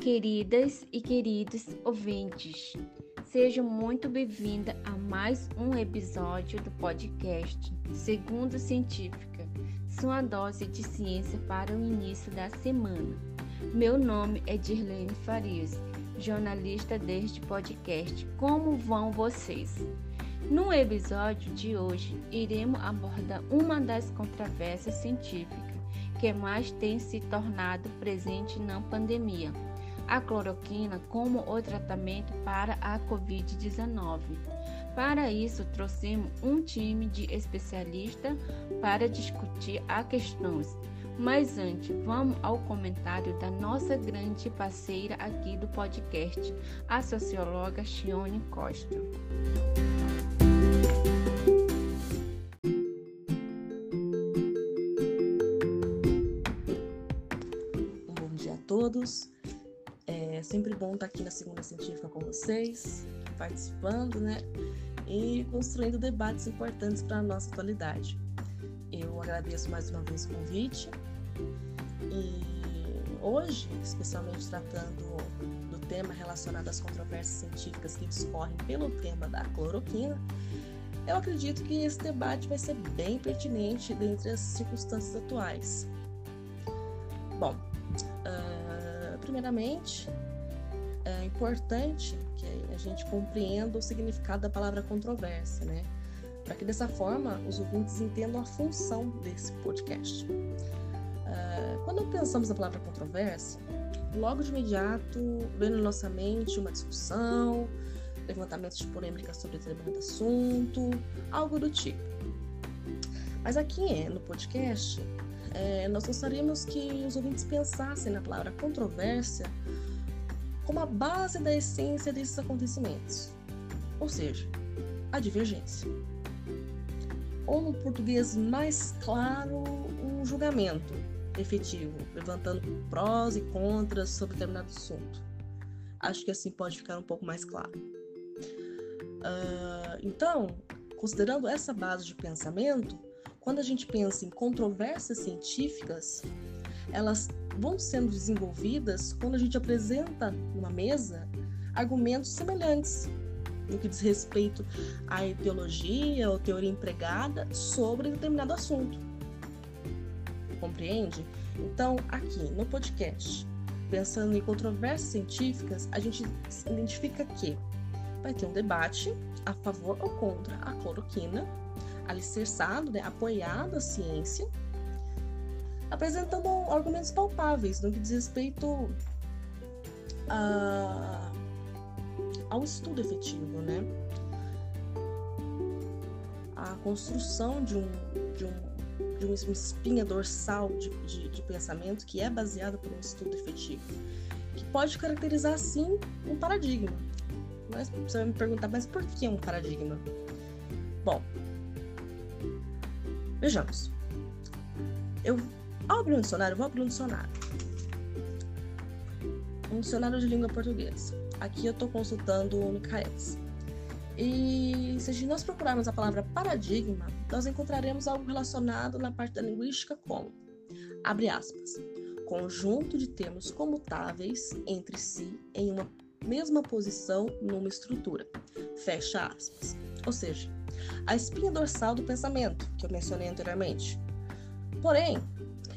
Queridas e queridos ouvintes, sejam muito bem-vindas a mais um episódio do podcast Segundo Científica, sua dose de ciência para o início da semana. Meu nome é Dirlene Farias, jornalista deste podcast. Como vão vocês? No episódio de hoje, iremos abordar uma das controvérsias científicas que mais tem se tornado presente na pandemia, a cloroquina como o tratamento para a Covid-19. Para isso, trouxemos um time de especialistas para discutir a questões. Mas antes, vamos ao comentário da nossa grande parceira aqui do podcast, a socióloga Chione Costa. todos. É sempre bom estar aqui na Segunda Científica com vocês, participando, né? E construindo debates importantes para a nossa atualidade. Eu agradeço mais uma vez o convite. E hoje, especialmente tratando do tema relacionado às controvérsias científicas que discorrem pelo tema da cloroquina, eu acredito que esse debate vai ser bem pertinente dentre as circunstâncias atuais. Bom, primeiramente, é importante que a gente compreenda o significado da palavra controvérsia, né? Para que dessa forma os ouvintes entendam a função desse podcast. Uh, quando pensamos na palavra controvérsia, logo de imediato vem na nossa mente uma discussão, levantamento de polêmica sobre determinado assunto, algo do tipo. Mas aqui no podcast, é, nós gostaríamos que os ouvintes pensassem na palavra controvérsia como a base da essência desses acontecimentos, ou seja, a divergência. Ou, no português mais claro, um julgamento efetivo, levantando prós e contras sobre determinado assunto. Acho que assim pode ficar um pouco mais claro. Uh, então, considerando essa base de pensamento, quando a gente pensa em controvérsias científicas, elas vão sendo desenvolvidas quando a gente apresenta numa mesa argumentos semelhantes no que diz respeito à ideologia ou teoria empregada sobre determinado assunto. Compreende? Então, aqui no podcast, pensando em controvérsias científicas, a gente identifica que vai ter um debate a favor ou contra a cloroquina alicerçado, né, apoiado a ciência, apresentando argumentos palpáveis no que diz respeito a, ao estudo efetivo, né? A construção de um, de um, de uma espinha dorsal de, de, de pensamento que é baseada por um estudo efetivo, que pode caracterizar, sim, um paradigma. Mas você vai me perguntar, mas por que um paradigma? Bom, Vejamos. Eu, ao abrir um dicionário, vou abrir um dicionário. Um dicionário de língua portuguesa. Aqui eu estou consultando o Michaelis. E se nós procurarmos a palavra paradigma, nós encontraremos algo relacionado na parte da linguística como, abre aspas, conjunto de termos comutáveis entre si em uma mesma posição numa estrutura, fecha aspas. Ou seja, a espinha dorsal do pensamento, que eu mencionei anteriormente. Porém,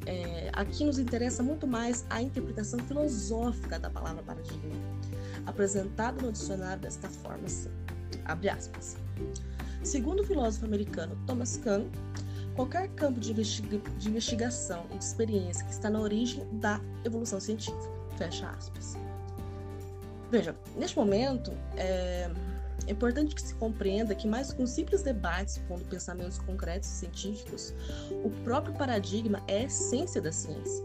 é, aqui nos interessa muito mais a interpretação filosófica da palavra paradigma, apresentada no dicionário desta forma, assim, abre aspas. Segundo o filósofo americano Thomas Kuhn, qualquer campo de, de investigação e de experiência que está na origem da evolução científica, fecha aspas. Veja, neste momento, é, é importante que se compreenda que, mais com simples debates, pondo pensamentos concretos e científicos, o próprio paradigma é a essência da ciência.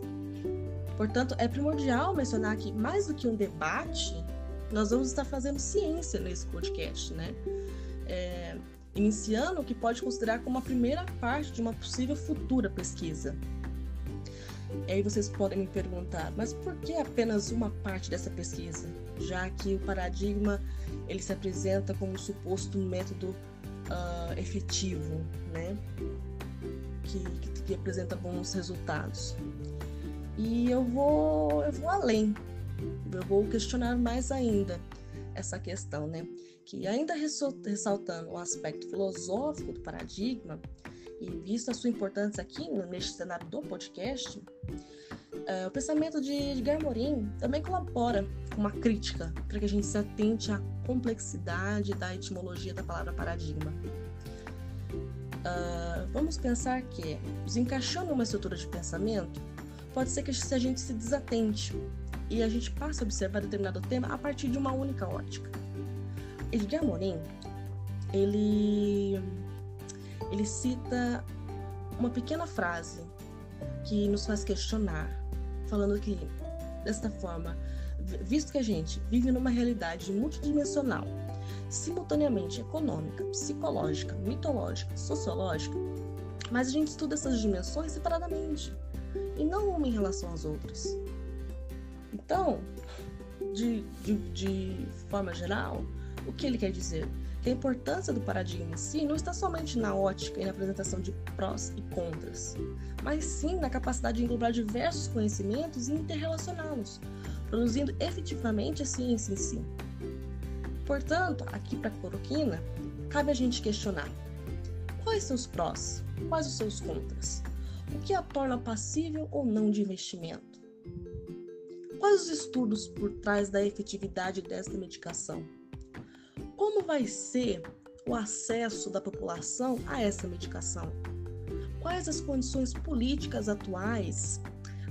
Portanto, é primordial mencionar que, mais do que um debate, nós vamos estar fazendo ciência nesse podcast, né? É, iniciando o que pode considerar como a primeira parte de uma possível futura pesquisa. E aí vocês podem me perguntar, mas por que apenas uma parte dessa pesquisa? Já que o paradigma ele se apresenta como um suposto método uh, efetivo, né? Que, que, que, apresenta bons resultados. E eu vou, eu vou além. eu vou questionar mais ainda essa questão, né? Que ainda ressaltando o aspecto filosófico do paradigma, e visto a sua importância aqui neste cenário do podcast, uh, o pensamento de Edgar Morin também colabora com uma crítica para que a gente se atente à complexidade da etimologia da palavra paradigma. Uh, vamos pensar que, desencaixando uma estrutura de pensamento, pode ser que a gente se desatente e a gente passe a observar determinado tema a partir de uma única ótica. Edgar Morin, ele, ele cita uma pequena frase que nos faz questionar, falando que, desta forma, visto que a gente vive numa realidade multidimensional, simultaneamente econômica, psicológica, mitológica, sociológica, mas a gente estuda essas dimensões separadamente e não uma em relação às outras. Então, de, de, de forma geral, o que ele quer dizer? A importância do paradigma em si não está somente na ótica e na apresentação de prós e contras, mas sim na capacidade de englobar diversos conhecimentos e interrelacioná-los, produzindo efetivamente a ciência em si. Portanto, aqui para a cloroquina, cabe a gente questionar quais os prós, quais os seus contras, o que a torna passível ou não de investimento Quais os estudos por trás da efetividade desta medicação? Como vai ser o acesso da população a essa medicação? Quais as condições políticas atuais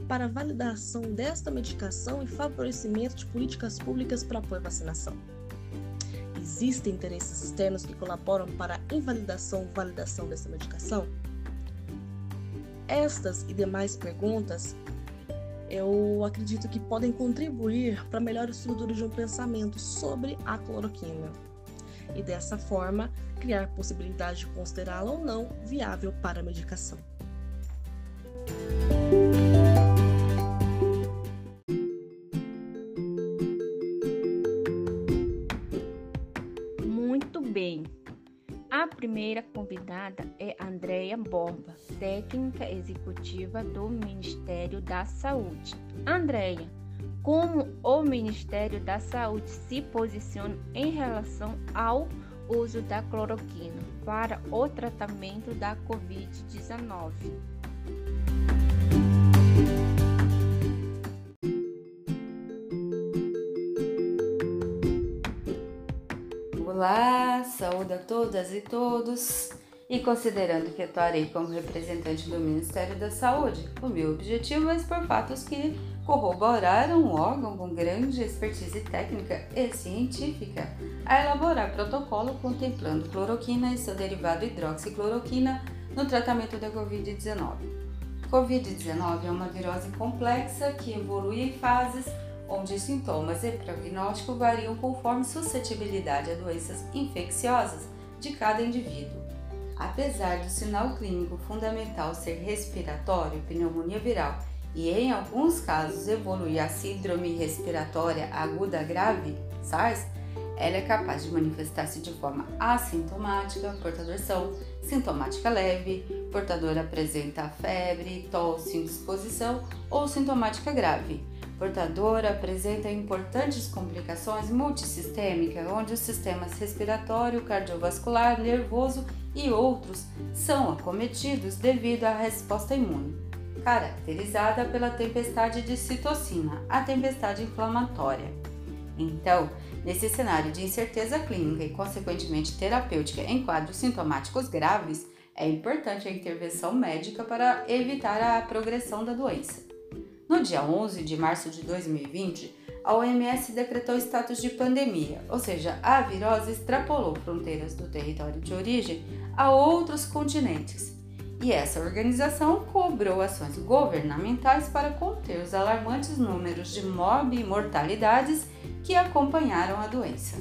para a validação desta medicação e favorecimento de políticas públicas para apoio à vacinação? Existem interesses externos que colaboram para a invalidação ou validação dessa medicação? Estas e demais perguntas eu acredito que podem contribuir para a melhor estrutura de um pensamento sobre a cloroquina e dessa forma criar possibilidade de considerá-la ou não viável para a medicação. Muito bem. A primeira convidada é Andréia Borba, técnica executiva do Ministério da Saúde. Andréia, como o Ministério da Saúde se posiciona em relação ao uso da cloroquina para o tratamento da Covid-19? Olá, saúde a todas e todos. E considerando que atuarei como representante do Ministério da Saúde, o meu objetivo é expor fatos que corroboraram um órgão com grande expertise técnica e científica a elaborar protocolo contemplando cloroquina e seu derivado hidroxicloroquina no tratamento da Covid-19. Covid-19 é uma virose complexa que evolui em fases onde sintomas e prognóstico variam conforme suscetibilidade a doenças infecciosas de cada indivíduo. Apesar do sinal clínico fundamental ser respiratório, pneumonia viral, e em alguns casos evoluir a síndrome respiratória aguda grave, SARS, ela é capaz de manifestar-se de forma assintomática, portador são sintomática leve, portador apresenta febre, tosse, indisposição ou sintomática grave. Portador apresenta importantes complicações multissistêmicas, onde os sistemas respiratório, cardiovascular, nervoso e outros são acometidos devido à resposta imune, caracterizada pela tempestade de citocina, a tempestade inflamatória. Então, nesse cenário de incerteza clínica e, consequentemente, terapêutica em quadros sintomáticos graves, é importante a intervenção médica para evitar a progressão da doença. No dia 11 de março de 2020, a OMS decretou status de pandemia, ou seja, a virose extrapolou fronteiras do território de origem a outros continentes. E essa organização cobrou ações governamentais para conter os alarmantes números de morte e mortalidades que acompanharam a doença.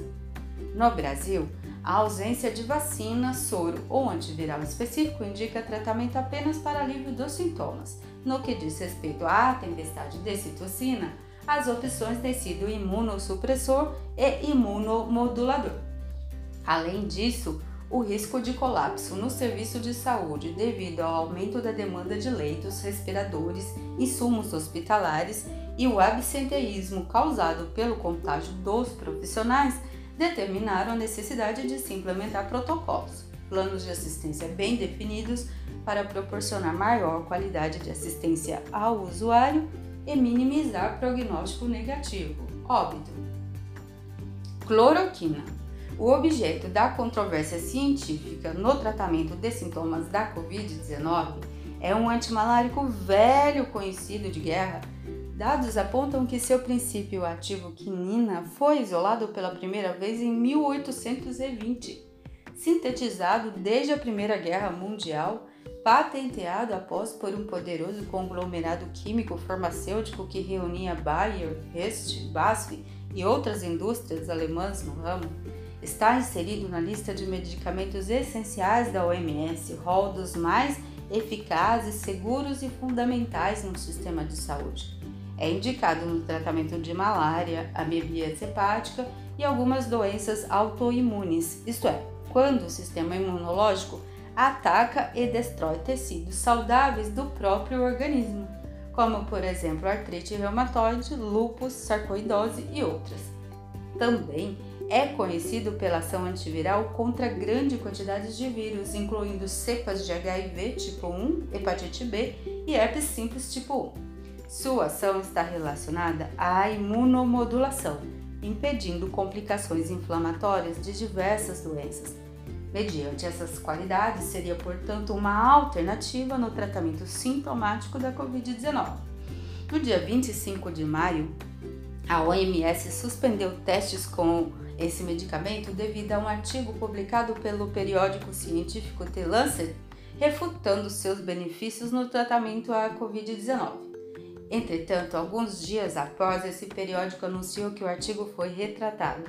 No Brasil, a ausência de vacina, soro ou antiviral específico indica tratamento apenas para alívio dos sintomas. No que diz respeito à tempestade de citocina, as opções têm sido imunossupressor e imunomodulador. Além disso, o risco de colapso no serviço de saúde devido ao aumento da demanda de leitos, respiradores, insumos hospitalares e o absenteísmo causado pelo contágio dos profissionais determinaram a necessidade de se implementar protocolos, planos de assistência bem definidos para proporcionar maior qualidade de assistência ao usuário e minimizar prognóstico negativo, óbito. Cloroquina. O objeto da controvérsia científica no tratamento de sintomas da Covid-19 é um antimalárico velho conhecido de guerra. Dados apontam que seu princípio ativo quinina foi isolado pela primeira vez em 1820, sintetizado desde a Primeira Guerra Mundial patenteado após por um poderoso conglomerado químico farmacêutico que reunia Bayer, Hest, BASF e outras indústrias alemãs no ramo, está inserido na lista de medicamentos essenciais da OMS, rol dos mais eficazes, seguros e fundamentais no sistema de saúde. É indicado no tratamento de malária, amebíase hepática e algumas doenças autoimunes, isto é, quando o sistema imunológico ataca e destrói tecidos saudáveis do próprio organismo, como por exemplo artrite reumatoide, lúpus, sarcoidose e outras. Também é conhecido pela ação antiviral contra grande quantidade de vírus, incluindo cepas de HIV tipo 1, hepatite B e herpes simples tipo 1. Sua ação está relacionada à imunomodulação, impedindo complicações inflamatórias de diversas doenças, Mediante essas qualidades, seria, portanto, uma alternativa no tratamento sintomático da Covid-19. No dia 25 de maio, a OMS suspendeu testes com esse medicamento devido a um artigo publicado pelo periódico científico The Lancet, refutando seus benefícios no tratamento à Covid-19. Entretanto, alguns dias após, esse periódico anunciou que o artigo foi retratado.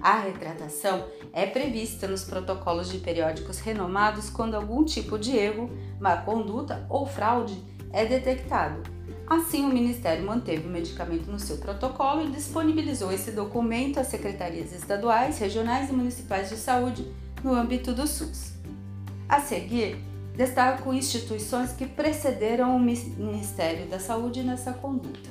A retratação é prevista nos protocolos de periódicos renomados quando algum tipo de erro, má conduta ou fraude é detectado. Assim, o Ministério manteve o medicamento no seu protocolo e disponibilizou esse documento às secretarias estaduais, regionais e municipais de saúde no âmbito do SUS. A seguir, destaco instituições que precederam o Ministério da Saúde nessa conduta.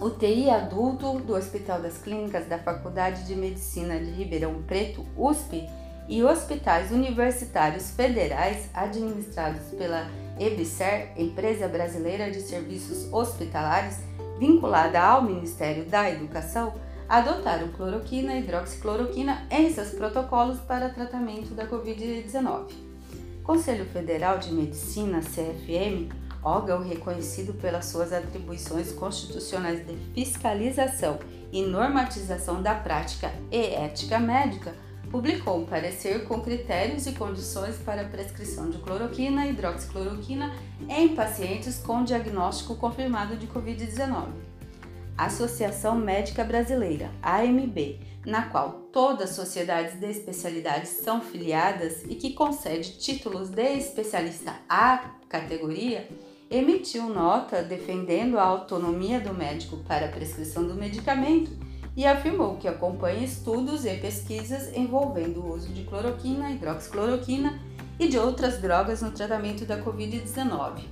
UTI adulto do Hospital das Clínicas da Faculdade de Medicina de Ribeirão Preto, USP, e hospitais universitários federais administrados pela EBSER, Empresa Brasileira de Serviços Hospitalares, vinculada ao Ministério da Educação, adotaram cloroquina e hidroxicloroquina em seus protocolos para tratamento da Covid-19. Conselho Federal de Medicina, CFM, órgão reconhecido pelas suas atribuições constitucionais de fiscalização e normatização da prática e ética médica, publicou um parecer com critérios e condições para prescrição de cloroquina e hidroxicloroquina em pacientes com diagnóstico confirmado de Covid-19. A Associação Médica Brasileira, AMB, na qual todas as sociedades de especialidades são filiadas e que concede títulos de especialista à categoria, emitiu nota defendendo a autonomia do médico para a prescrição do medicamento e afirmou que acompanha estudos e pesquisas envolvendo o uso de cloroquina, hidroxicloroquina e de outras drogas no tratamento da Covid-19.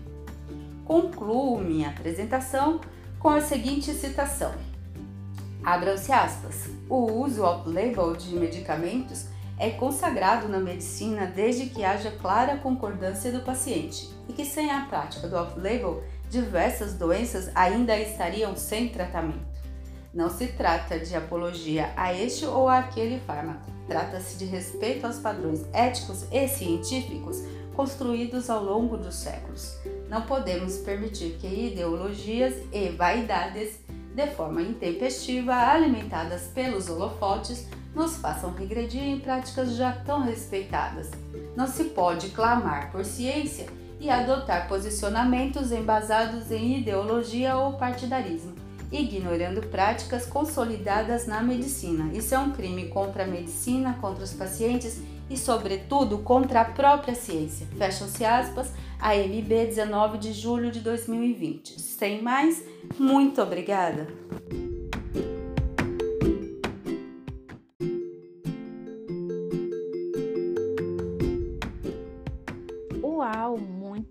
Concluo minha apresentação com a seguinte citação: Abram-se aspas. O uso off-label de medicamentos é consagrado na medicina desde que haja clara concordância do paciente e que sem a prática do off-label, diversas doenças ainda estariam sem tratamento. Não se trata de apologia a este ou aquele fármaco, trata-se de respeito aos padrões éticos e científicos construídos ao longo dos séculos. Não podemos permitir que ideologias e vaidades, de forma intempestiva, alimentadas pelos holofotes, nos façam regredir em práticas já tão respeitadas. Não se pode clamar por ciência e adotar posicionamentos embasados em ideologia ou partidarismo, ignorando práticas consolidadas na medicina. Isso é um crime contra a medicina, contra os pacientes e, sobretudo, contra a própria ciência. Fecham-se aspas, AMB 19 de julho de 2020. Sem mais, muito obrigada!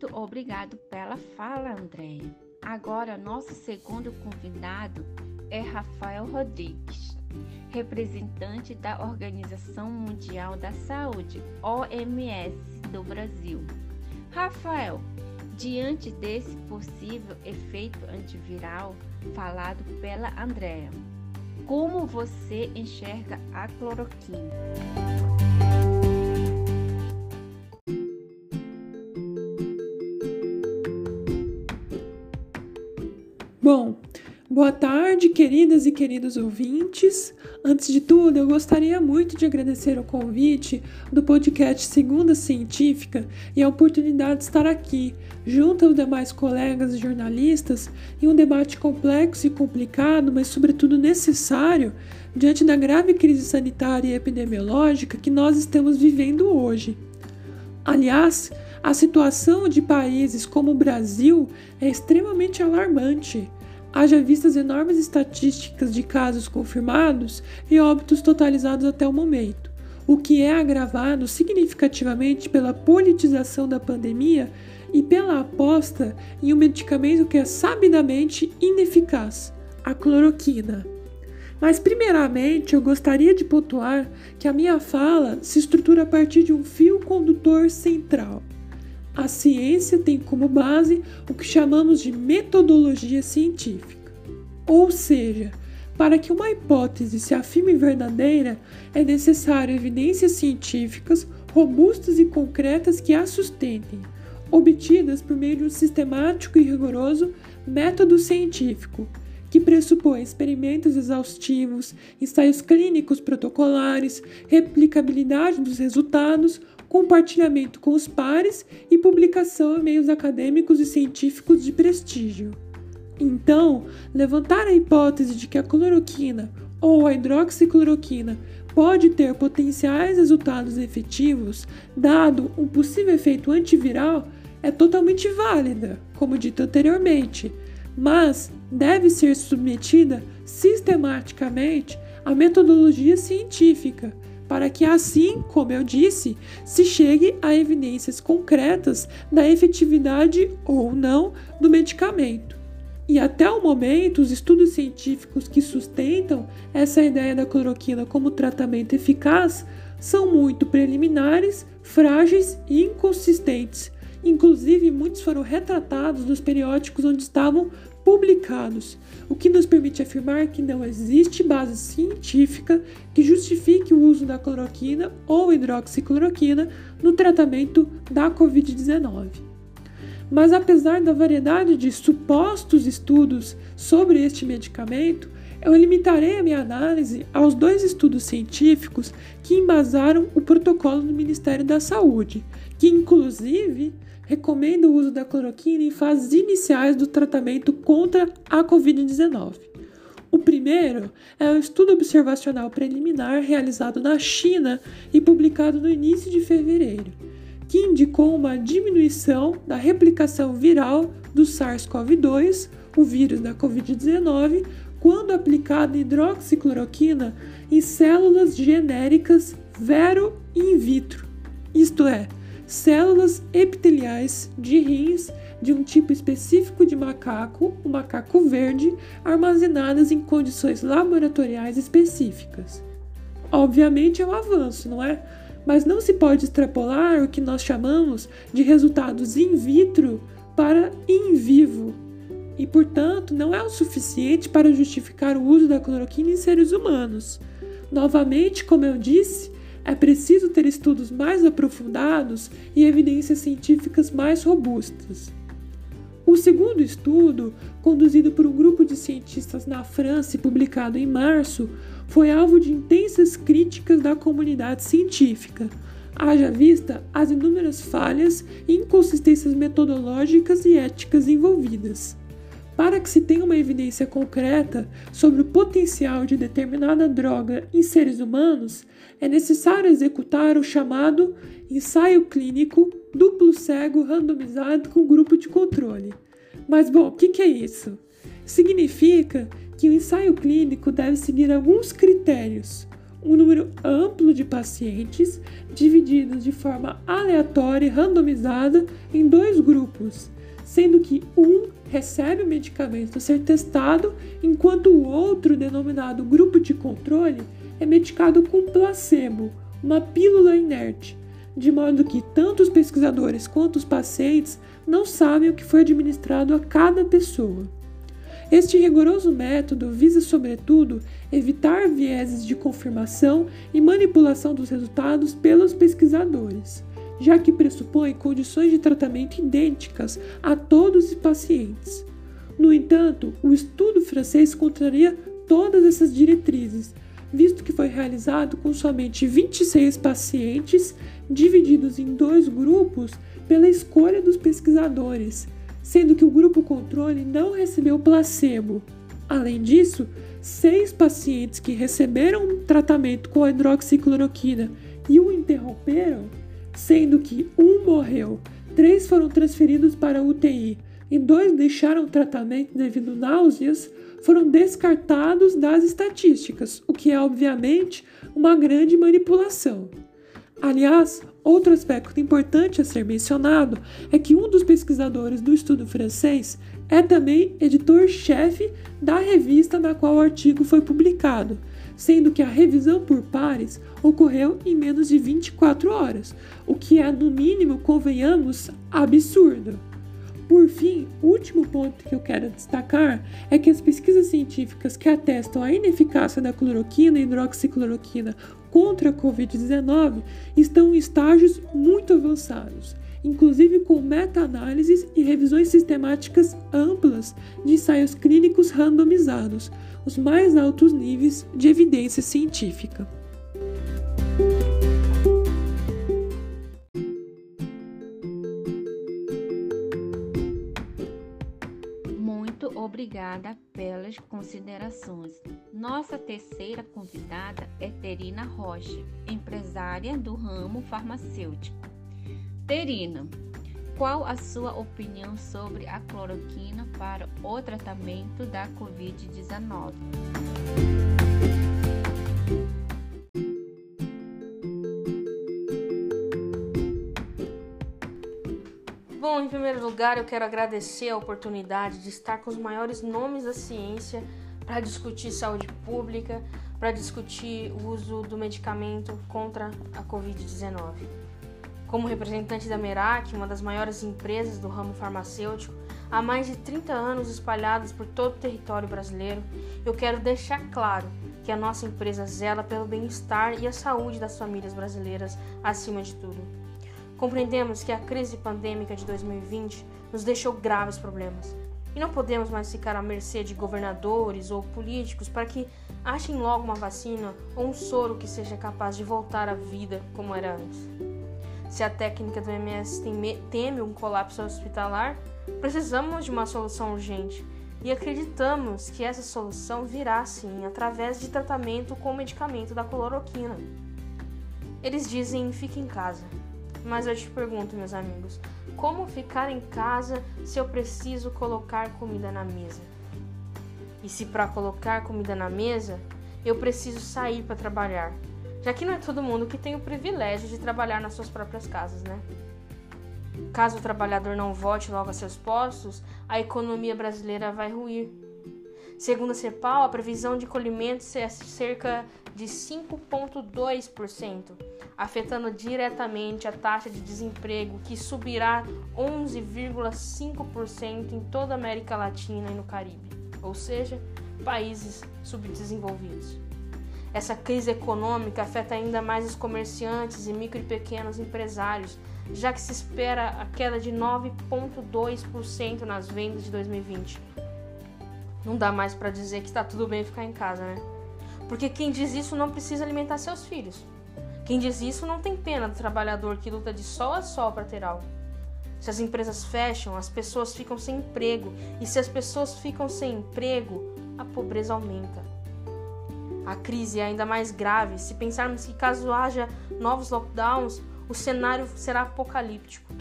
Muito obrigado pela fala, Andréia. Agora, nosso segundo convidado é Rafael Rodrigues, representante da Organização Mundial da Saúde, OMS, do Brasil. Rafael, diante desse possível efeito antiviral falado pela Andrea, como você enxerga a cloroquina? Boa tarde, queridas e queridos ouvintes. Antes de tudo, eu gostaria muito de agradecer o convite do podcast Segunda Científica e a oportunidade de estar aqui, junto aos demais colegas jornalistas, em um debate complexo e complicado, mas sobretudo necessário, diante da grave crise sanitária e epidemiológica que nós estamos vivendo hoje. Aliás, a situação de países como o Brasil é extremamente alarmante. Haja vistas enormes estatísticas de casos confirmados e óbitos totalizados até o momento, o que é agravado significativamente pela politização da pandemia e pela aposta em um medicamento que é sabidamente ineficaz, a cloroquina. Mas, primeiramente, eu gostaria de pontuar que a minha fala se estrutura a partir de um fio condutor central. A ciência tem como base o que chamamos de metodologia científica. Ou seja, para que uma hipótese se afirme verdadeira, é necessário evidências científicas robustas e concretas que a sustentem, obtidas por meio de um sistemático e rigoroso método científico, que pressupõe experimentos exaustivos, ensaios clínicos protocolares, replicabilidade dos resultados, compartilhamento com os pares e publicação em meios acadêmicos e científicos de prestígio. Então, levantar a hipótese de que a cloroquina ou a hidroxicloroquina pode ter potenciais resultados efetivos, dado um possível efeito antiviral, é totalmente válida, como dito anteriormente, mas deve ser submetida sistematicamente à metodologia científica para que assim, como eu disse, se chegue a evidências concretas da efetividade ou não do medicamento. E até o momento, os estudos científicos que sustentam essa ideia da cloroquina como tratamento eficaz são muito preliminares, frágeis e inconsistentes. Inclusive, muitos foram retratados nos periódicos onde estavam publicados, o que nos permite afirmar que não existe base científica que justifique o uso da cloroquina ou hidroxicloroquina no tratamento da Covid-19. Mas apesar da variedade de supostos estudos sobre este medicamento, eu limitarei a minha análise aos dois estudos científicos que embasaram o protocolo do Ministério da Saúde, que inclusive recomenda o uso da cloroquina em fases iniciais do tratamento contra a Covid-19. O primeiro é o estudo observacional preliminar realizado na China e publicado no início de fevereiro, que indicou uma diminuição da replicação viral do SARS-CoV-2, o vírus da Covid-19, quando aplicada hidroxicloroquina em células genéricas vero in vitro, isto é, células epiteliais de rins de um tipo específico de macaco, o macaco verde, armazenadas em condições laboratoriais específicas. Obviamente é um avanço, não é? Mas não se pode extrapolar o que nós chamamos de resultados in vitro para in vivo. E, portanto, não é o suficiente para justificar o uso da cloroquina em seres humanos. Novamente, como eu disse, é preciso ter estudos mais aprofundados e evidências científicas mais robustas. O segundo estudo, conduzido por um grupo de cientistas na França e publicado em março, foi alvo de intensas críticas da comunidade científica, haja vista as inúmeras falhas e inconsistências metodológicas e éticas envolvidas. Para que se tenha uma evidência concreta sobre o potencial de determinada droga em seres humanos, é necessário executar o chamado ensaio clínico duplo cego randomizado com grupo de controle. Mas, bom, o que é isso? Significa que o ensaio clínico deve seguir alguns critérios. Um número amplo de pacientes, divididos de forma aleatória e randomizada em dois grupos sendo que um recebe o medicamento a ser testado, enquanto o outro, denominado grupo de controle, é medicado com placebo, uma pílula inerte, de modo que tanto os pesquisadores quanto os pacientes não sabem o que foi administrado a cada pessoa. Este rigoroso método visa, sobretudo, evitar vieses de confirmação e manipulação dos resultados pelos pesquisadores, já que pressupõe condições de tratamento idênticas a todos os pacientes. No entanto, o estudo francês contraria todas essas diretrizes, visto que foi realizado com somente 26 pacientes, divididos em dois grupos pela escolha dos pesquisadores sendo que o grupo controle não recebeu placebo. Além disso, seis pacientes que receberam tratamento com hidroxicloroquina e o interromperam, sendo que um morreu, três foram transferidos para UTI e dois deixaram o tratamento devido náuseas, foram descartados das estatísticas, o que é obviamente uma grande manipulação. Aliás, outro aspecto importante a ser mencionado é que um dos pesquisadores do estudo francês é também editor-chefe da revista na qual o artigo foi publicado, sendo que a revisão por pares ocorreu em menos de 24 horas, o que é, no mínimo, convenhamos, absurdo. Por fim, o último ponto que eu quero destacar é que as pesquisas científicas que atestam a ineficácia da cloroquina e hidroxicloroquina contra a Covid-19 estão em estágios muito avançados, inclusive com meta-análises e revisões sistemáticas amplas de ensaios clínicos randomizados, os mais altos níveis de evidência científica. obrigada pelas considerações. Nossa terceira convidada é Terina Rocha, empresária do ramo farmacêutico. Terina, qual a sua opinião sobre a cloroquina para o tratamento da Covid-19? Bom, em primeiro lugar, eu quero agradecer a oportunidade de estar com os maiores nomes da ciência para discutir saúde pública, para discutir o uso do medicamento contra a Covid-19. Como representante da Merak, uma das maiores empresas do ramo farmacêutico, há mais de 30 anos espalhadas por todo o território brasileiro, eu quero deixar claro que a nossa empresa zela pelo bem-estar e a saúde das famílias brasileiras acima de tudo. Compreendemos que a crise pandêmica de 2020 nos deixou graves problemas e não podemos mais ficar à mercê de governadores ou políticos para que achem logo uma vacina ou um soro que seja capaz de voltar à vida como era antes. Se a técnica do MS teme um colapso hospitalar, precisamos de uma solução urgente e acreditamos que essa solução virá sim através de tratamento com o medicamento da cloroquina. Eles dizem fique em casa, mas eu te pergunto, meus amigos, como ficar em casa se eu preciso colocar comida na mesa? E se para colocar comida na mesa, eu preciso sair para trabalhar? Já que não é todo mundo que tem o privilégio de trabalhar nas suas próprias casas, né? Caso o trabalhador não volte logo a seus postos, a economia brasileira vai ruir. Segundo a CEPAL, a previsão de colhimento é cerca de 5,2%, afetando diretamente a taxa de desemprego, que subirá 11,5% em toda a América Latina e no Caribe, ou seja, países subdesenvolvidos. Essa crise econômica afeta ainda mais os comerciantes e micro e pequenos empresários, já que se espera a queda de 9,2% nas vendas de 2020 não dá mais para dizer que está tudo bem ficar em casa, né? Porque quem diz isso não precisa alimentar seus filhos. Quem diz isso não tem pena do trabalhador que luta de sol a sol para ter algo. Se as empresas fecham, as pessoas ficam sem emprego. E se as pessoas ficam sem emprego, a pobreza aumenta. A crise é ainda mais grave se pensarmos que, caso haja novos lockdowns, o cenário será apocalíptico.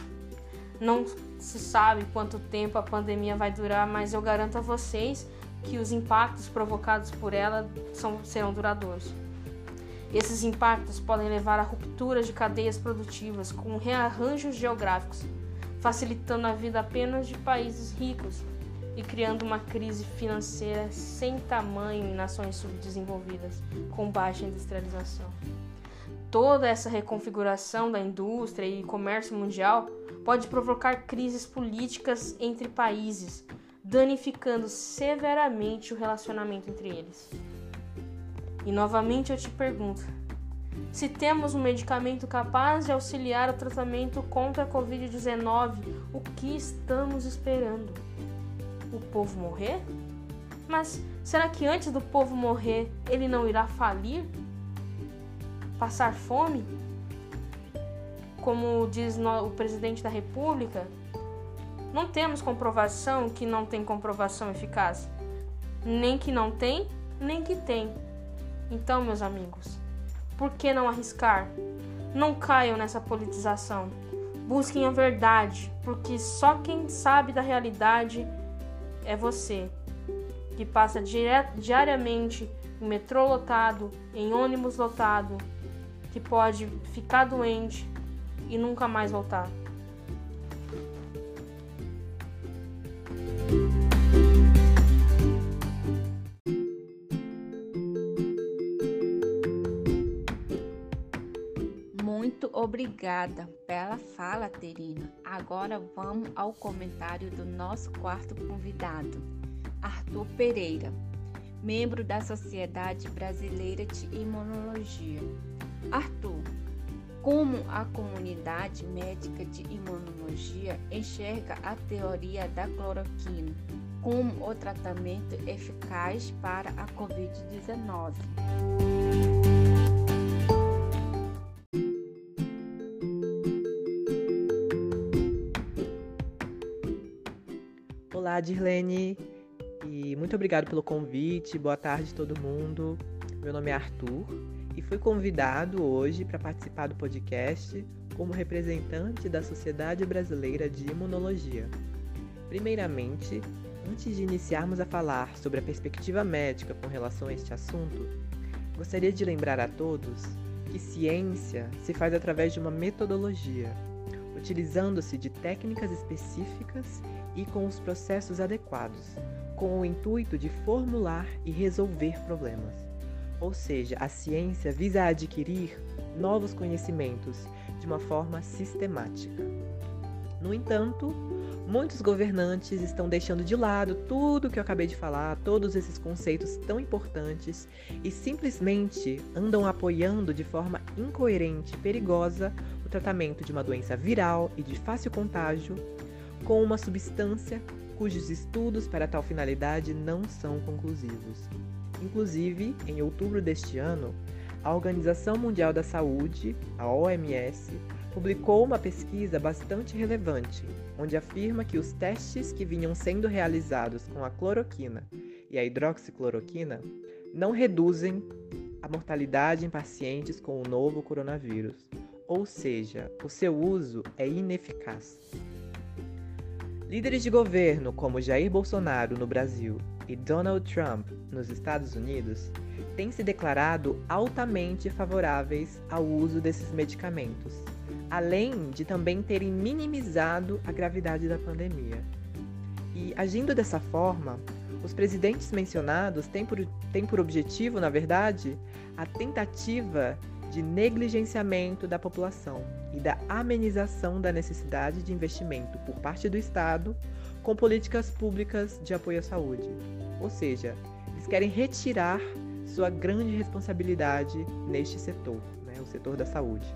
Não se sabe quanto tempo a pandemia vai durar, mas eu garanto a vocês que os impactos provocados por ela são, serão duradouros. Esses impactos podem levar a rupturas de cadeias produtivas com rearranjos geográficos, facilitando a vida apenas de países ricos e criando uma crise financeira sem tamanho em nações subdesenvolvidas com baixa industrialização. Toda essa reconfiguração da indústria e comércio mundial pode provocar crises políticas entre países, danificando severamente o relacionamento entre eles. E novamente eu te pergunto: se temos um medicamento capaz de auxiliar o tratamento contra a Covid-19, o que estamos esperando? O povo morrer? Mas será que antes do povo morrer ele não irá falir? Passar fome? Como diz o presidente da República, não temos comprovação que não tem comprovação eficaz. Nem que não tem, nem que tem. Então, meus amigos, por que não arriscar? Não caiam nessa politização. Busquem a verdade, porque só quem sabe da realidade é você, que passa diariamente em metrô lotado, em ônibus lotado, que pode ficar doente e nunca mais voltar. Obrigada pela fala, Terina. Agora vamos ao comentário do nosso quarto convidado, Arthur Pereira, membro da Sociedade Brasileira de Imunologia. Arthur, como a comunidade médica de imunologia enxerga a teoria da cloroquina como o tratamento eficaz para a Covid-19? Dirlene, e muito obrigado pelo convite. Boa tarde, todo mundo. Meu nome é Arthur e fui convidado hoje para participar do podcast como representante da Sociedade Brasileira de Imunologia. Primeiramente, antes de iniciarmos a falar sobre a perspectiva médica com relação a este assunto, gostaria de lembrar a todos que ciência se faz através de uma metodologia, utilizando-se de técnicas específicas e com os processos adequados, com o intuito de formular e resolver problemas. Ou seja, a ciência visa adquirir novos conhecimentos de uma forma sistemática. No entanto, muitos governantes estão deixando de lado tudo o que eu acabei de falar, todos esses conceitos tão importantes e simplesmente andam apoiando de forma incoerente e perigosa o tratamento de uma doença viral e de fácil contágio com uma substância cujos estudos para tal finalidade não são conclusivos. Inclusive, em outubro deste ano, a Organização Mundial da Saúde, a OMS, publicou uma pesquisa bastante relevante, onde afirma que os testes que vinham sendo realizados com a cloroquina e a hidroxicloroquina não reduzem a mortalidade em pacientes com o novo coronavírus, ou seja, o seu uso é ineficaz. Líderes de governo como Jair Bolsonaro no Brasil e Donald Trump nos Estados Unidos têm se declarado altamente favoráveis ao uso desses medicamentos, além de também terem minimizado a gravidade da pandemia. E agindo dessa forma, os presidentes mencionados têm por, têm por objetivo, na verdade, a tentativa de negligenciamento da população e da amenização da necessidade de investimento por parte do Estado com políticas públicas de apoio à saúde. Ou seja, eles querem retirar sua grande responsabilidade neste setor, né, o setor da saúde.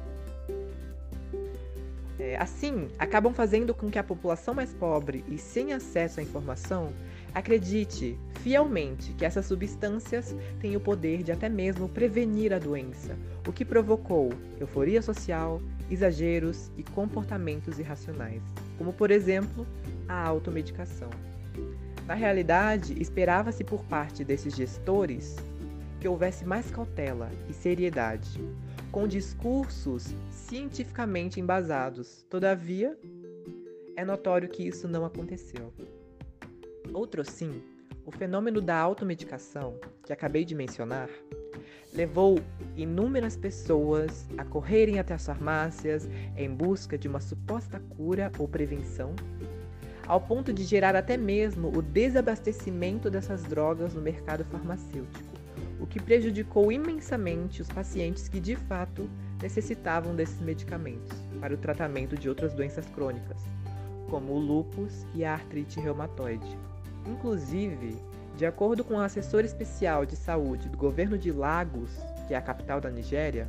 É, assim, acabam fazendo com que a população mais pobre e sem acesso à informação acredite fielmente que essas substâncias têm o poder de até mesmo prevenir a doença, o que provocou euforia social, exageros e comportamentos irracionais, como por exemplo a automedicação. Na realidade, esperava-se por parte desses gestores que houvesse mais cautela e seriedade, com discursos cientificamente embasados. Todavia, é notório que isso não aconteceu. Outro sim, o fenômeno da automedicação, que acabei de mencionar, levou inúmeras pessoas a correrem até as farmácias em busca de uma suposta cura ou prevenção, ao ponto de gerar até mesmo o desabastecimento dessas drogas no mercado farmacêutico, o que prejudicou imensamente os pacientes que de fato necessitavam desses medicamentos para o tratamento de outras doenças crônicas, como o lúpus e a artrite reumatoide. Inclusive, de acordo com o assessor especial de saúde do governo de Lagos, que é a capital da Nigéria,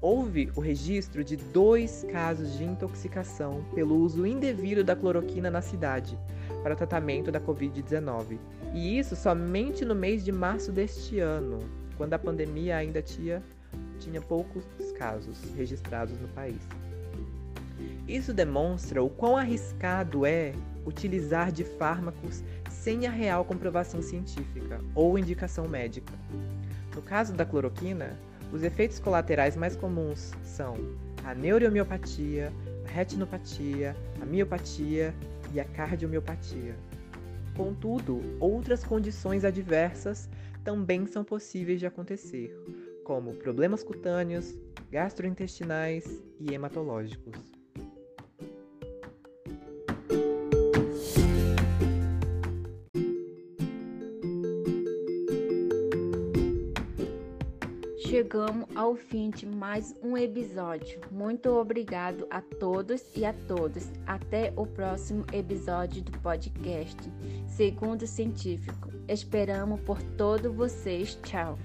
houve o registro de dois casos de intoxicação pelo uso indevido da cloroquina na cidade para o tratamento da Covid-19. E isso somente no mês de março deste ano, quando a pandemia ainda tinha, tinha poucos casos registrados no país. Isso demonstra o quão arriscado é utilizar de fármacos sem a real comprovação científica ou indicação médica. No caso da cloroquina, os efeitos colaterais mais comuns são a neuromiopatia, a retinopatia, a miopatia e a cardiomiopatia. Contudo, outras condições adversas também são possíveis de acontecer, como problemas cutâneos, gastrointestinais e hematológicos. Chegamos ao fim de mais um episódio. Muito obrigado a todos e a todas. Até o próximo episódio do podcast Segundo Científico. Esperamos por todos vocês. Tchau.